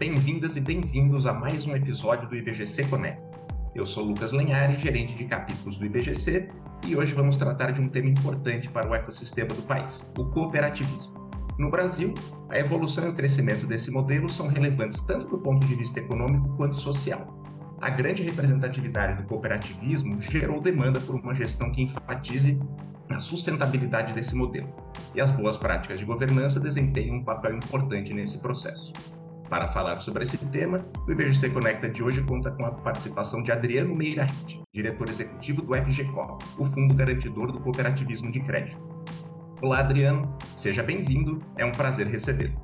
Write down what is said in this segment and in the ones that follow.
Bem-vindas e bem-vindos a mais um episódio do IBGC Connect. Eu sou Lucas Lenhari, gerente de capítulos do IBGC, e hoje vamos tratar de um tema importante para o ecossistema do país, o cooperativismo. No Brasil, a evolução e o crescimento desse modelo são relevantes tanto do ponto de vista econômico quanto social. A grande representatividade do cooperativismo gerou demanda por uma gestão que enfatize a sustentabilidade desse modelo, e as boas práticas de governança desempenham um papel importante nesse processo. Para falar sobre esse tema, o IBGC Conecta de hoje conta com a participação de Adriano Meirahit, diretor executivo do FGCO, o Fundo Garantidor do Cooperativismo de Crédito. Olá, Adriano, seja bem-vindo, é um prazer recebê-lo.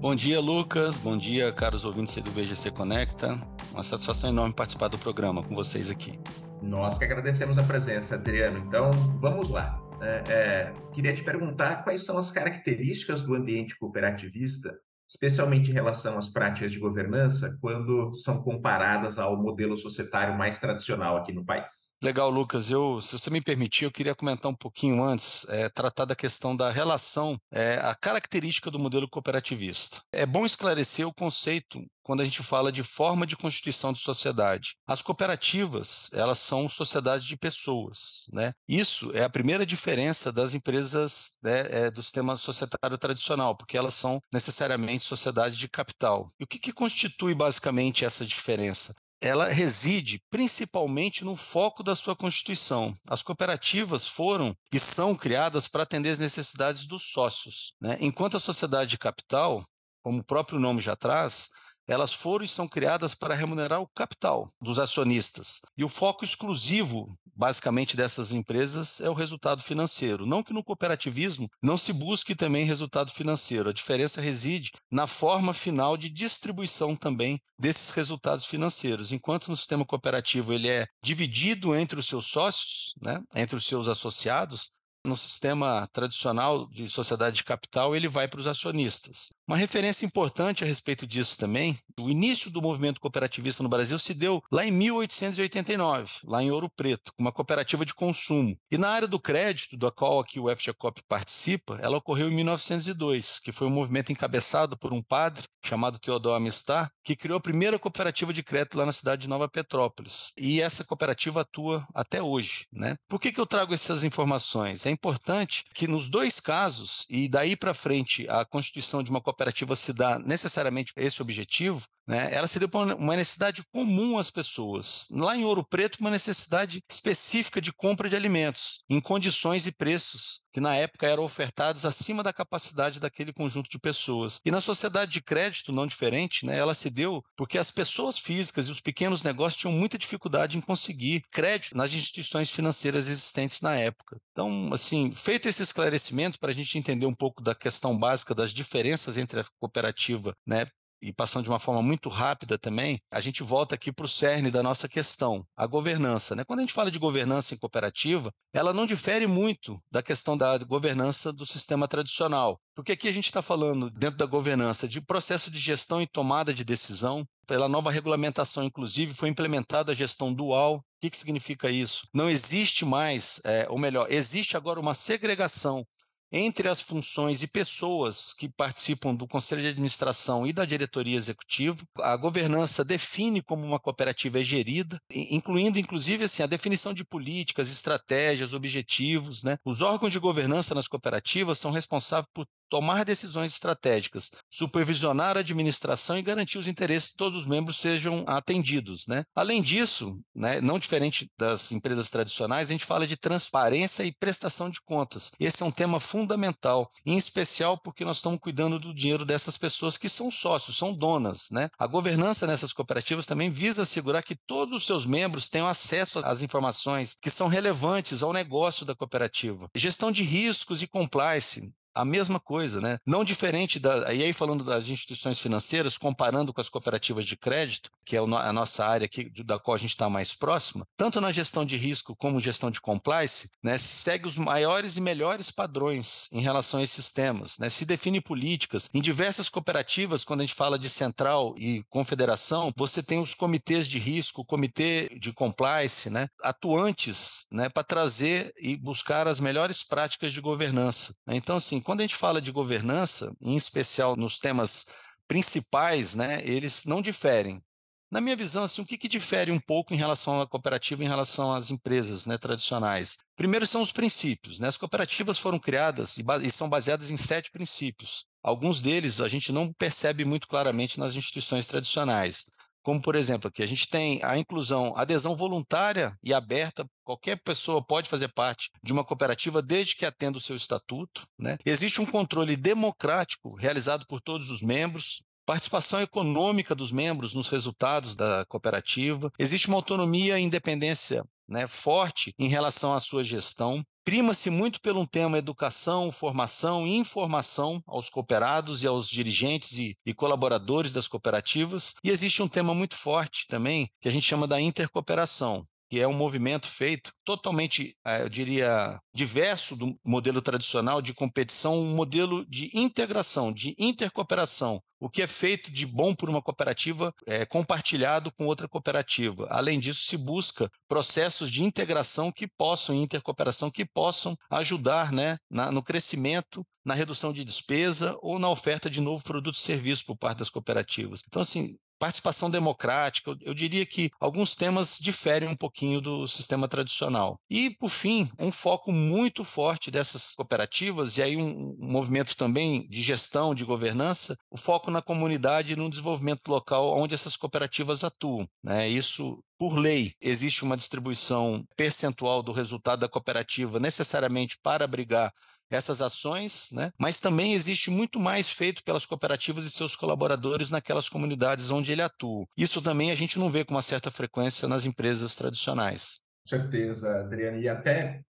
Bom dia, Lucas, bom dia, caros ouvintes do IBGC Conecta. Uma satisfação enorme participar do programa com vocês aqui. Nós que agradecemos a presença, Adriano. Então, vamos lá. É, é, queria te perguntar quais são as características do ambiente cooperativista especialmente em relação às práticas de governança, quando são comparadas ao modelo societário mais tradicional aqui no país. Legal, Lucas. Eu, se você me permitir, eu queria comentar um pouquinho antes, é, tratar da questão da relação, é, a característica do modelo cooperativista. É bom esclarecer o conceito quando a gente fala de forma de constituição de sociedade. As cooperativas, elas são sociedades de pessoas, né? Isso é a primeira diferença das empresas né, é, do sistema societário tradicional, porque elas são necessariamente sociedades de capital. E o que, que constitui basicamente essa diferença? ela reside principalmente no foco da sua constituição. As cooperativas foram e são criadas para atender as necessidades dos sócios. Né? Enquanto a sociedade de capital, como o próprio nome já traz, elas foram e são criadas para remunerar o capital dos acionistas. E o foco exclusivo, basicamente, dessas empresas é o resultado financeiro. Não que no cooperativismo não se busque também resultado financeiro. A diferença reside na forma final de distribuição também desses resultados financeiros. Enquanto no sistema cooperativo ele é dividido entre os seus sócios, né, entre os seus associados, no sistema tradicional de sociedade de capital, ele vai para os acionistas. Uma referência importante a respeito disso também, o início do movimento cooperativista no Brasil se deu lá em 1889, lá em Ouro Preto, uma cooperativa de consumo. E na área do crédito, da qual aqui o FGCOP participa, ela ocorreu em 1902, que foi um movimento encabeçado por um padre chamado Teodoro Amistar, que criou a primeira cooperativa de crédito lá na cidade de Nova Petrópolis. E essa cooperativa atua até hoje. Né? Por que, que eu trago essas informações? É importante que nos dois casos, e daí para frente a constituição de uma cooperativa se dá necessariamente esse objetivo, né, ela se deu por uma necessidade comum às pessoas. Lá em Ouro Preto, uma necessidade específica de compra de alimentos, em condições e preços que na época eram ofertados acima da capacidade daquele conjunto de pessoas. E na sociedade de crédito, não diferente, né, ela se deu porque as pessoas físicas e os pequenos negócios tinham muita dificuldade em conseguir crédito nas instituições financeiras existentes na época. Então, assim, feito esse esclarecimento para a gente entender um pouco da questão básica das diferenças entre a cooperativa né, e passando de uma forma muito rápida também, a gente volta aqui para o cerne da nossa questão, a governança. Né? Quando a gente fala de governança em cooperativa, ela não difere muito da questão da governança do sistema tradicional. Porque aqui a gente está falando, dentro da governança, de processo de gestão e tomada de decisão. Pela nova regulamentação, inclusive, foi implementada a gestão dual. O que, que significa isso? Não existe mais, é, ou melhor, existe agora uma segregação entre as funções e pessoas que participam do conselho de administração e da diretoria executiva. A governança define como uma cooperativa é gerida, incluindo inclusive assim a definição de políticas, estratégias, objetivos, né? Os órgãos de governança nas cooperativas são responsáveis por tomar decisões estratégicas, supervisionar a administração e garantir os interesses de todos os membros sejam atendidos. Né? Além disso, né, não diferente das empresas tradicionais, a gente fala de transparência e prestação de contas. Esse é um tema fundamental, em especial porque nós estamos cuidando do dinheiro dessas pessoas que são sócios, são donas. Né? A governança nessas cooperativas também visa assegurar que todos os seus membros tenham acesso às informações que são relevantes ao negócio da cooperativa. Gestão de riscos e compliance a mesma coisa, né? Não diferente da. E aí, falando das instituições financeiras, comparando com as cooperativas de crédito, que é a nossa área aqui, da qual a gente está mais próxima, tanto na gestão de risco como gestão de compliance, né, segue os maiores e melhores padrões em relação a esses temas. Né? Se define políticas. Em diversas cooperativas, quando a gente fala de central e confederação, você tem os comitês de risco, o comitê de compliance, né, atuantes né, para trazer e buscar as melhores práticas de governança. Então, assim, quando a gente fala de governança, em especial nos temas principais, né, eles não diferem. Na minha visão, assim, o que, que difere um pouco em relação à cooperativa em relação às empresas né, tradicionais? Primeiro são os princípios. Né? As cooperativas foram criadas e, e são baseadas em sete princípios. Alguns deles a gente não percebe muito claramente nas instituições tradicionais. Como, por exemplo, aqui a gente tem a inclusão, adesão voluntária e aberta. Qualquer pessoa pode fazer parte de uma cooperativa desde que atenda o seu estatuto. Né? Existe um controle democrático realizado por todos os membros participação econômica dos membros nos resultados da cooperativa, existe uma autonomia e independência né, forte em relação à sua gestão. Prima-se muito pelo tema educação, formação e informação aos cooperados e aos dirigentes e, e, colaboradores das cooperativas. E existe um tema muito forte também, que a gente chama da intercooperação, que é um movimento feito totalmente, eh, eu diria, diverso do modelo tradicional de competição, um modelo de integração, de intercooperação. O que é feito de bom por uma cooperativa é compartilhado com outra cooperativa. Além disso, se busca processos de integração que possam, intercooperação, que possam ajudar né, na, no crescimento, na redução de despesa ou na oferta de novo produto e serviço por parte das cooperativas. Então, assim, participação democrática, eu diria que alguns temas diferem um pouquinho do sistema tradicional. E, por fim, um foco muito forte dessas cooperativas, e aí um, um movimento também de gestão, de governança, o foco na comunidade e no desenvolvimento local onde essas cooperativas atuam. Né? Isso por lei, existe uma distribuição percentual do resultado da cooperativa necessariamente para abrigar essas ações, né? mas também existe muito mais feito pelas cooperativas e seus colaboradores naquelas comunidades onde ele atua. Isso também a gente não vê com uma certa frequência nas empresas tradicionais. Com certeza, Adriana. E até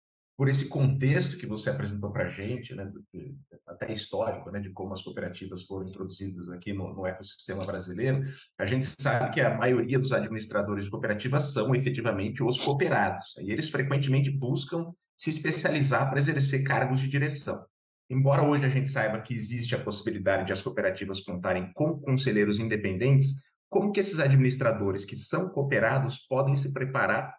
por esse contexto que você apresentou para a gente, né, até histórico, né, de como as cooperativas foram introduzidas aqui no, no, ecossistema brasileiro, a gente sabe que a maioria dos administradores de cooperativas são efetivamente os cooperados, e eles frequentemente buscam se especializar para exercer cargos de direção. Embora hoje a gente saiba que existe a possibilidade de as cooperativas contarem com conselheiros independentes, como que esses administradores que são cooperados podem se preparar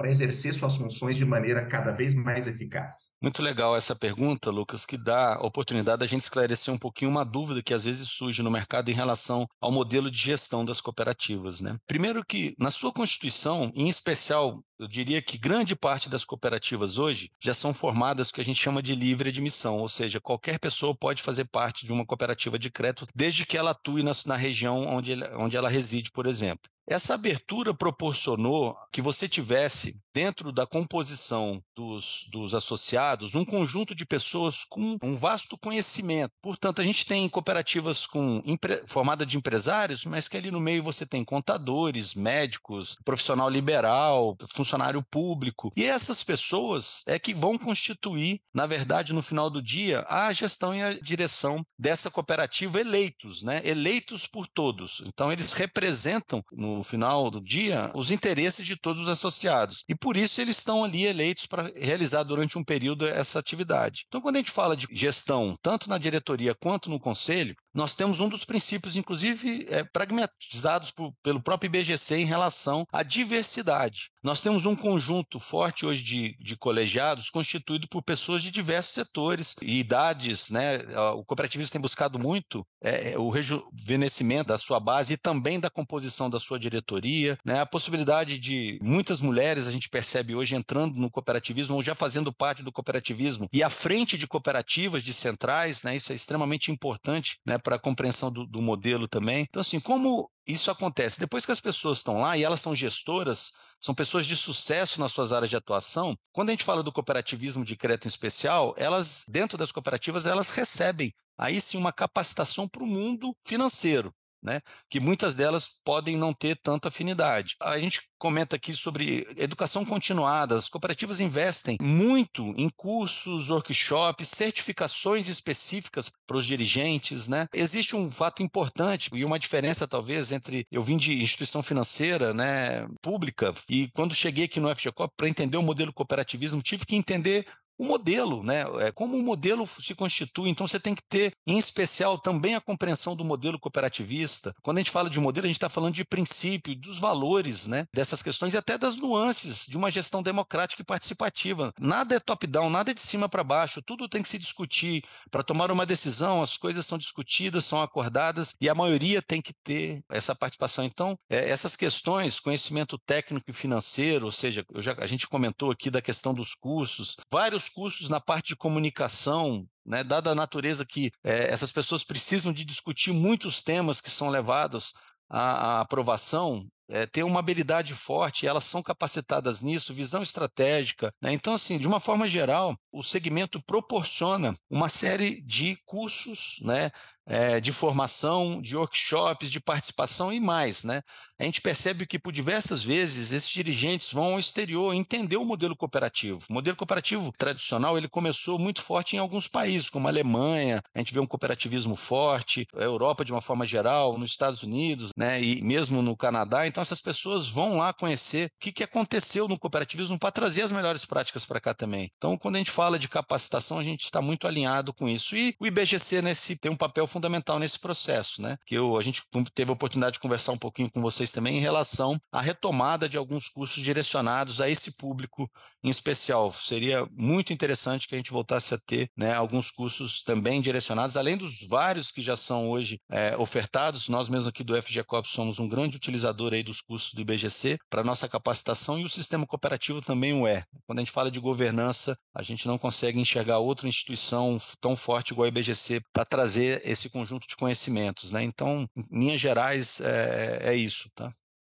para exercer suas funções de maneira cada vez mais eficaz? Muito legal essa pergunta, Lucas, que dá a oportunidade da gente esclarecer um pouquinho uma dúvida que às vezes surge no mercado em relação ao modelo de gestão das cooperativas. Né? Primeiro que, na sua Constituição, em especial eu diria que grande parte das cooperativas hoje já são formadas o que a gente chama de livre admissão, ou seja, qualquer pessoa pode fazer parte de uma cooperativa de crédito desde que ela atue na, na região onde, ele, onde ela reside, por exemplo. Essa abertura proporcionou que você tivesse, dentro da composição dos, dos, associados, um conjunto de pessoas com um vasto conhecimento. Portanto, a gente tem cooperativas com, formadas de empresários, mas que ali no meio você tem contadores, médicos, profissional liberal, funcionário público. E essas pessoas é que vão constituir, na verdade, no final do dia, a gestão e a direção dessa cooperativa eleitos, né? Eleitos por todos. Então, eles representam, no final do dia, os interesses de todos os associados. E por isso eles estão ali eleitos para realizar durante um período essa atividade. Então, quando a gente fala de gestão, tanto na diretoria quanto no conselho, nós temos um dos princípios, inclusive, é, pragmatizados por, pelo próprio IBGC em relação à diversidade. Nós temos um conjunto forte hoje de, de colegiados constituído por pessoas de diversos setores e idades. Né? O cooperativismo tem buscado muito é, o rejuvenescimento da sua base e também da composição da sua diretoria. Né? A possibilidade de muitas mulheres, a gente percebe hoje, entrando no cooperativismo ou já fazendo parte do cooperativismo e à frente de cooperativas, de centrais. Né? Isso é extremamente importante né? Para a compreensão do, do modelo também. Então, assim, como isso acontece? Depois que as pessoas estão lá e elas são gestoras, são pessoas de sucesso nas suas áreas de atuação. Quando a gente fala do cooperativismo de crédito especial, elas, dentro das cooperativas, elas recebem aí sim uma capacitação para o mundo financeiro né? que muitas delas podem não ter tanta afinidade. A gente comenta aqui sobre educação continuada. As cooperativas investem muito em cursos, workshops, certificações específicas para os dirigentes. Né? Existe um fato importante e uma diferença, talvez, entre eu vim de instituição financeira né, pública e quando cheguei aqui no FGCOP para entender o modelo cooperativismo, tive que entender o modelo, né? É, como o modelo se constitui. Então, você tem que ter, em especial, também a compreensão do modelo cooperativista. Quando a gente fala de modelo, a gente está falando de princípio, dos valores, né? Dessas questões e até das nuances de uma gestão democrática e participativa. Nada é top-down, nada é de cima para baixo. Tudo tem que se discutir. Para tomar uma decisão, as coisas são discutidas, são acordadas e a maioria tem que ter essa participação. Então, é, essas questões, conhecimento técnico e financeiro, ou seja, já, a gente comentou aqui da questão dos cursos, vários cursos na parte de comunicação, né, dada a natureza que é, essas pessoas precisam de discutir muitos temas que são levados à, à aprovação, é, ter uma habilidade forte, elas são capacitadas nisso, visão estratégica. Né? Então, assim, de uma forma geral, o segmento proporciona uma série de cursos, né, é, de formação, de workshops, de participação e mais. Né? A gente percebe que, por diversas vezes, esses dirigentes vão ao exterior entender o modelo cooperativo. O modelo cooperativo tradicional ele começou muito forte em alguns países, como a Alemanha, a gente vê um cooperativismo forte, a Europa de uma forma geral, nos Estados Unidos, né, e mesmo no Canadá. Então, essas pessoas vão lá conhecer o que, que aconteceu no cooperativismo para trazer as melhores práticas para cá também. Então, quando a gente fala de capacitação, a gente está muito alinhado com isso. E o IBGC nesse, tem um papel fundamental nesse processo, né? Que eu, a gente teve a oportunidade de conversar um pouquinho com vocês também em relação à retomada de alguns cursos direcionados a esse público em especial. Seria muito interessante que a gente voltasse a ter né, alguns cursos também direcionados, além dos vários que já são hoje é, ofertados. Nós mesmos aqui do FGCOP somos um grande utilizador aí dos cursos do IBGC para nossa capacitação e o sistema cooperativo também o é. Quando a gente fala de governança, a gente não consegue enxergar outra instituição tão forte igual a IBGC para trazer esse conjunto de conhecimentos. Né? Então, em linhas gerais, é, é isso.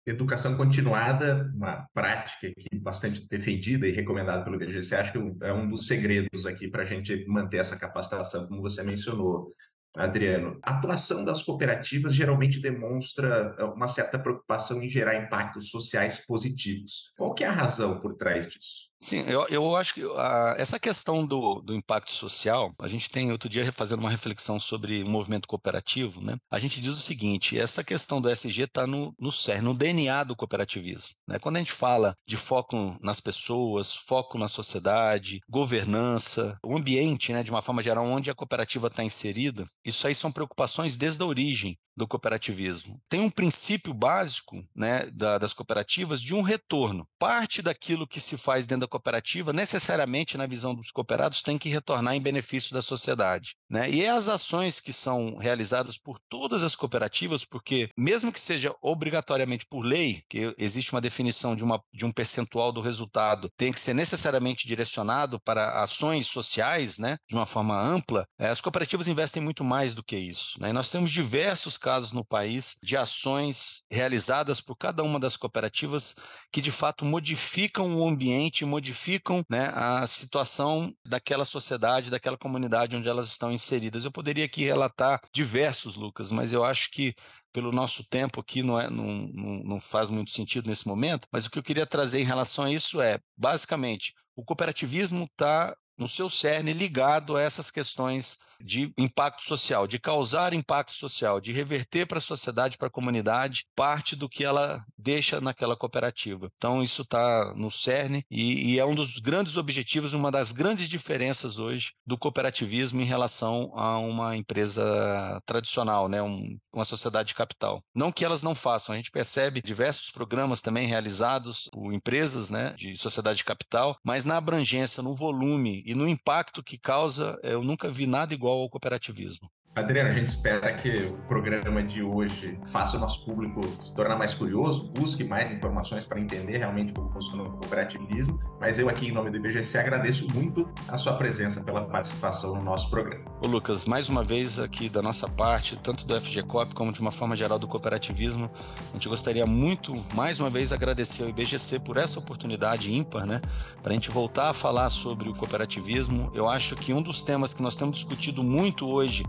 Educação continuada, uma prática aqui bastante defendida e recomendada pelo IBGC, acho que é um dos segredos aqui para a gente manter essa capacitação, como você mencionou. Adriano, a atuação das cooperativas geralmente demonstra é, uma certa preocupação em gerar impactos sociais positivos. Qual que é a razão por trás disso? Sim, eu, eu acho que a, essa questão do, do impacto social, a gente tem outro dia fazendo uma reflexão sobre o movimento cooperativo, né? A gente diz o seguinte: essa questão do SG está no, no CERN, no DNA do cooperativismo. Né? Quando a gente fala de foco nas pessoas, foco na sociedade, governança, o ambiente, né, de uma forma geral, onde a cooperativa está inserida, isso aí são preocupações desde a origem do cooperativismo. Tem um princípio básico né, da, das cooperativas de um retorno. Parte daquilo que se faz dentro da cooperativa, necessariamente, na visão dos cooperados, tem que retornar em benefício da sociedade. Né? E é as ações que são realizadas por todas as cooperativas, porque, mesmo que seja obrigatoriamente por lei, que existe uma definição de, uma, de um percentual do resultado, tem que ser necessariamente direcionado para ações sociais, né, de uma forma ampla, é, as cooperativas investem muito mais do que isso. Né? E nós temos diversos casos casos no país de ações realizadas por cada uma das cooperativas que de fato modificam o ambiente, modificam né, a situação daquela sociedade, daquela comunidade onde elas estão inseridas. Eu poderia aqui relatar diversos, Lucas, mas eu acho que pelo nosso tempo aqui não, é, não, não, não faz muito sentido nesse momento, mas o que eu queria trazer em relação a isso é, basicamente, o cooperativismo está no seu cerne ligado a essas questões de impacto social, de causar impacto social, de reverter para a sociedade, para a comunidade, parte do que ela deixa naquela cooperativa. Então, isso está no cerne e, e, é um dos grandes objetivos, uma das grandes diferenças hoje do cooperativismo em relação a uma empresa tradicional, né? Um, uma sociedade de capital. Não que elas não façam, a gente percebe diversos programas também realizados por empresas né, de sociedade de capital, mas na abrangência, no volume e no impacto que causa, eu nunca vi nada igual igual ao cooperativismo. Adriano, a gente espera que o programa de hoje faça o nosso público se tornar mais curioso, busque mais informações para entender realmente como funciona o cooperativismo. Mas eu aqui, em nome do IBGC, agradeço muito a sua presença pela participação no nosso programa. Ô Lucas, mais uma vez aqui da nossa parte, tanto do FGCOP como de uma forma geral do cooperativismo, a gente gostaria muito, mais uma vez, agradecer ao IBGC por essa oportunidade ímpar, né? Para a gente voltar a falar sobre o cooperativismo. Eu acho que um dos temas que nós temos discutido muito hoje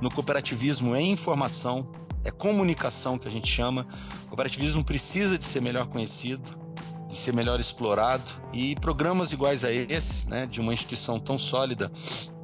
no cooperativismo é informação, é comunicação que a gente chama. O cooperativismo precisa de ser melhor conhecido, de ser melhor explorado e programas iguais a esse, né, de uma instituição tão sólida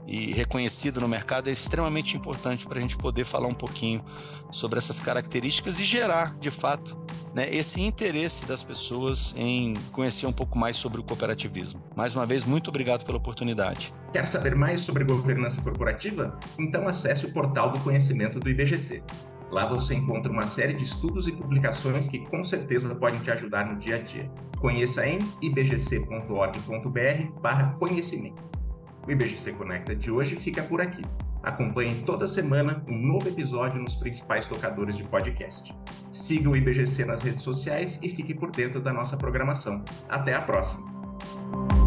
e reconhecida no mercado é extremamente importante para a gente poder falar um pouquinho sobre essas características e gerar, de fato, né, esse interesse das pessoas em conhecer um pouco mais sobre o cooperativismo. Mais uma vez, muito obrigado pela oportunidade. Quer saber mais sobre governança corporativa? Então acesse o portal do conhecimento do IBGC. Lá você encontra uma série de estudos e publicações que com certeza podem te ajudar no dia a dia. Conheça em ibgc.org.br/conhecimento. O IBGC Conecta de hoje fica por aqui. Acompanhe toda semana um novo episódio nos principais tocadores de podcast. Siga o IBGC nas redes sociais e fique por dentro da nossa programação. Até a próxima!